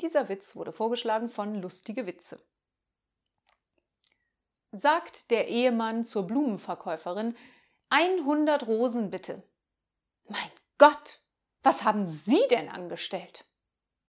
Dieser Witz wurde vorgeschlagen von Lustige Witze. Sagt der Ehemann zur Blumenverkäuferin, 100 Rosen bitte. Mein Gott, was haben Sie denn angestellt?